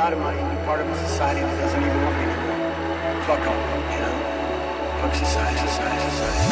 lot of money and be part of a society that doesn't even want me anymore. Fuck all, you know? Fuck society, society, society.